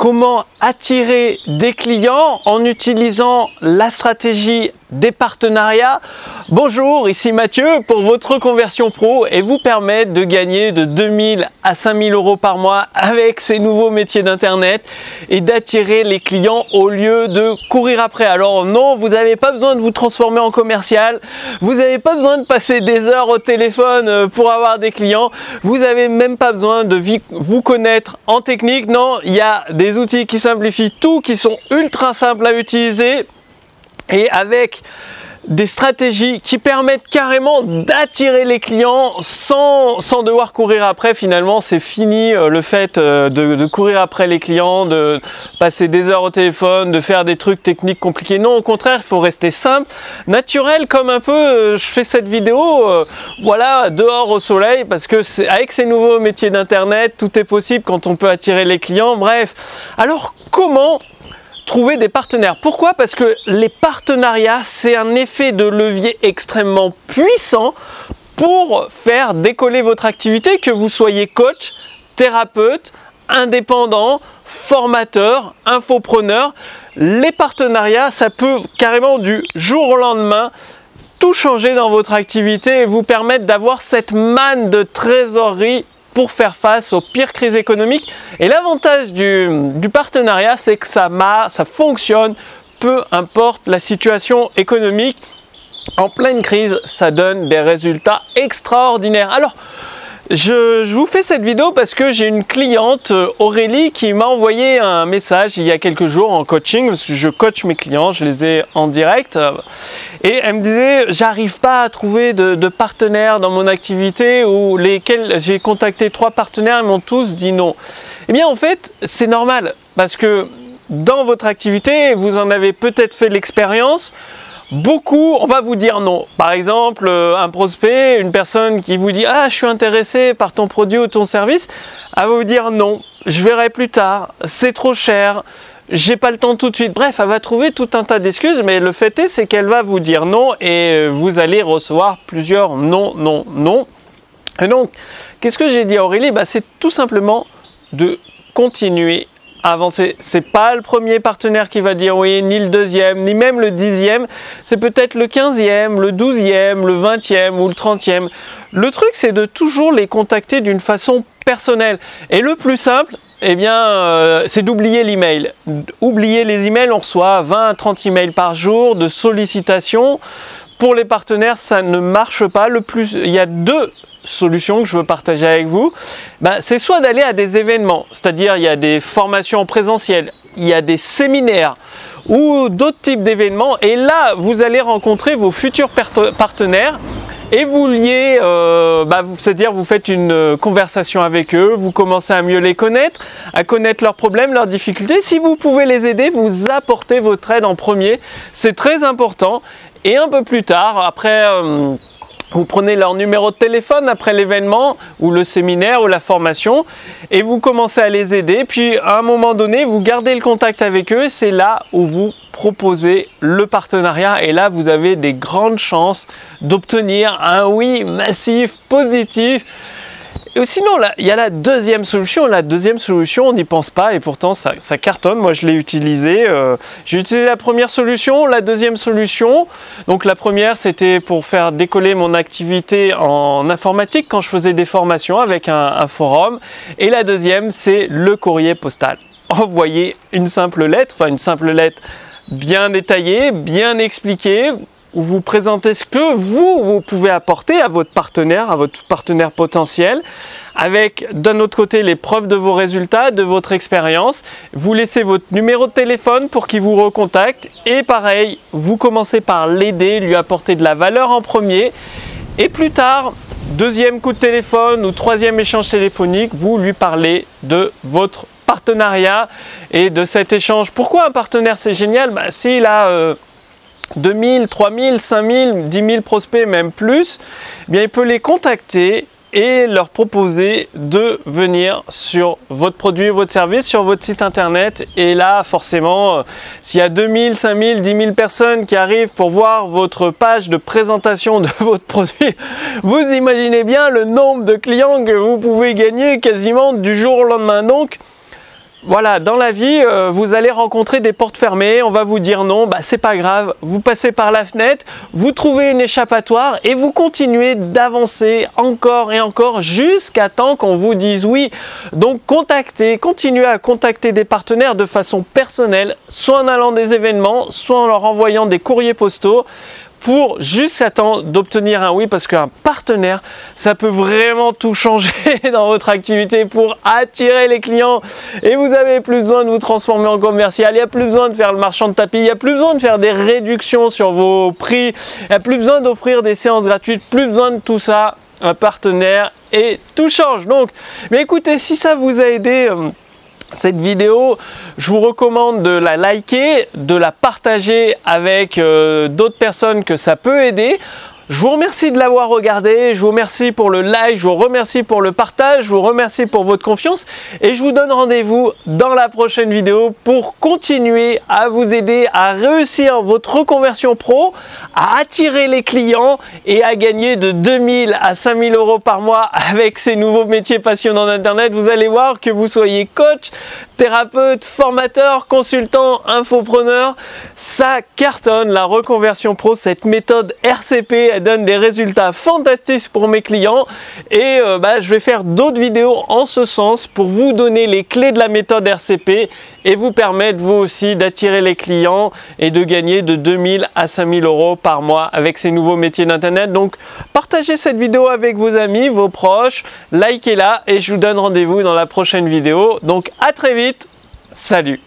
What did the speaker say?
comment attirer des clients en utilisant la stratégie des partenariats. Bonjour, ici Mathieu pour votre conversion pro et vous permettre de gagner de 2000 à 5000 euros par mois avec ces nouveaux métiers d'internet et d'attirer les clients au lieu de courir après. Alors non, vous n'avez pas besoin de vous transformer en commercial, vous n'avez pas besoin de passer des heures au téléphone euh, pour avoir des clients, vous n'avez même pas besoin de vous connaître en technique. Non, il y a des outils qui simplifient tout, qui sont ultra simples à utiliser et avec des stratégies qui permettent carrément d'attirer les clients sans, sans, devoir courir après. Finalement, c'est fini euh, le fait euh, de, courir après les clients, de passer des heures au téléphone, de faire des trucs techniques compliqués. Non, au contraire, il faut rester simple, naturel, comme un peu euh, je fais cette vidéo, voilà, dehors au soleil, parce que avec ces nouveaux métiers d'internet, tout est possible quand on peut attirer les clients. Bref, alors comment trouver des partenaires. Pourquoi? Parce que les partenariats, c'est un effet de levier extrêmement puissant pour faire décoller votre activité, que vous soyez coach, thérapeute, indépendant, formateur, infopreneur. Les partenariats, ça peut carrément du jour au lendemain tout changer dans votre activité et vous permettre d'avoir cette manne de trésorerie pour faire face aux pires crises économiques. Et l'avantage du, partenariat, c'est que ça, ça fonctionne, peu importe la situation économique. En pleine crise, ça donne des résultats extraordinaires. Alors, je, vous fais cette vidéo parce que j'ai une cliente, euh, Aurélie, qui m'a envoyé un message il y a quelques jours en coaching, parce que je coach mes clients, je les ai en direct. Et elle me disait, j'arrive pas à trouver de, partenaires dans mon activité ou lesquels j'ai contacté trois partenaires, ils m'ont tous dit non. Eh bien, en fait, c'est normal parce que dans votre activité, vous en avez peut-être fait l'expérience, Beaucoup, on va vous dire non. Par exemple, euh, un prospect, une personne qui vous dit Ah, je suis intéressé par ton produit ou ton service, elle va vous dire non, je verrai plus tard, c'est trop cher, j'ai pas le temps tout de suite. Bref, elle va trouver tout un tas d'excuses, mais le fait est, c'est qu'elle va vous dire non et euh, vous allez recevoir plusieurs non, non, non. Et donc, qu'est-ce que j'ai dit à Aurélie? Bah, C'est tout simplement de continuer avancer. C'est pas le premier partenaire qui va dire oui, ni le deuxième, ni même le dixième. C'est peut-être le quinzième, le douzième, le vingtième ou le trentième. Le truc, c'est de toujours les contacter d'une façon personnelle. Et le plus simple, eh bien, euh, c'est d'oublier l'email. Oublier les emails, on reçoit 20 à 30 emails par jour de sollicitations. Pour les partenaires, ça ne marche pas. Le plus, il y a deux solution que je veux partager avec vous, ben, c'est soit d'aller à des événements, c'est-à-dire il y a des formations en présentiel, il y a des séminaires ou d'autres types d'événements, et là vous allez rencontrer vos futurs partenaires et vous liez, euh, ben, c'est-à-dire vous faites une euh, conversation avec eux, vous commencez à mieux les connaître, à connaître leurs problèmes, leurs difficultés. Si vous pouvez les aider, vous apportez votre aide en premier, c'est très important. Et un peu plus tard, après... Euh, vous prenez leur numéro de téléphone après l'événement ou le séminaire ou la formation et vous commencez à les aider. Puis à un moment donné, vous gardez le contact avec eux. C'est là où vous proposez le partenariat et là vous avez des grandes chances d'obtenir un oui massif, positif et sinon, il y a la deuxième solution. La deuxième solution, on n'y pense pas et pourtant ça, cartonne. Moi, je l'ai utilisé. Euh, j'ai utilisé la première solution, la deuxième solution. Donc la première, c'était pour faire décoller mon activité en informatique quand je faisais des formations avec un, un forum. Et la deuxième, c'est le courrier postal. Envoyer une simple lettre, enfin une simple lettre bien détaillée, bien expliquée, où vous présentez ce que vous, vous pouvez apporter à votre partenaire, à votre partenaire potentiel, avec d'un autre côté les preuves de vos résultats, de votre expérience. Vous laissez votre numéro de téléphone pour qu'il vous recontacte. Et pareil, vous commencez par l'aider, lui apporter de la valeur en premier. Et plus tard, deuxième coup de téléphone ou troisième échange téléphonique, vous lui parlez de votre partenariat et de cet échange. Pourquoi un partenaire c'est génial? Bah, S'il a... Euh, 2000, 3000, 5000, 10 000 prospects, même plus, eh bien, il peut les contacter et leur proposer de venir sur votre produit, votre service, sur votre site internet. Et là, forcément, euh, s'il y a 2000, 5000, 10 000 personnes qui arrivent pour voir votre page de présentation de votre produit, vous imaginez bien le nombre de clients que vous pouvez gagner quasiment du jour au lendemain. Donc, voilà, dans la vie, euh, vous allez rencontrer des portes fermées, on va vous dire non, bah c'est pas grave, vous passez par la fenêtre, vous trouvez une échappatoire et vous continuez d'avancer encore et encore jusqu'à temps qu'on vous dise oui. Donc contactez, continuez à contacter des partenaires de façon personnelle, soit en allant des événements, soit en leur envoyant des courriers postaux pour juste attendre d'obtenir un oui parce qu'un partenaire, ça peut vraiment tout changer dans votre activité pour attirer les clients et vous avez plus besoin de vous transformer en commercial, il n'y a plus besoin de faire le marchand de tapis, il n'y a plus besoin de faire des réductions sur vos prix, il n'y a plus besoin d'offrir des séances gratuites, plus besoin de tout ça, un partenaire et tout change. Donc, mais écoutez, si ça vous a aidé, euh, cette vidéo, je vous recommande de la liker, de la partager avec euh, d'autres personnes que ça peut aider. Je vous remercie de l'avoir regardé, je vous remercie pour le like, je vous remercie pour le partage, je vous remercie pour votre confiance et je vous donne rendez-vous dans la prochaine vidéo pour continuer à vous aider à réussir votre reconversion pro, à attirer les clients et à gagner de 2000 à 5000 euros par mois avec ces nouveaux métiers passionnants d'Internet. Vous allez voir que vous soyez coach, thérapeute, formateur, consultant, infopreneur, ça cartonne la reconversion pro, cette méthode RCP donne des résultats fantastiques pour mes clients et euh, bah, je vais faire d'autres vidéos en ce sens pour vous donner les clés de la méthode RCP et vous permettre vous aussi d'attirer les clients et de gagner de 2000 à 5000 euros par mois avec ces nouveaux métiers d'internet. Donc partagez cette vidéo avec vos amis, vos proches, likez-la et je vous donne rendez-vous dans la prochaine vidéo. Donc à très vite, salut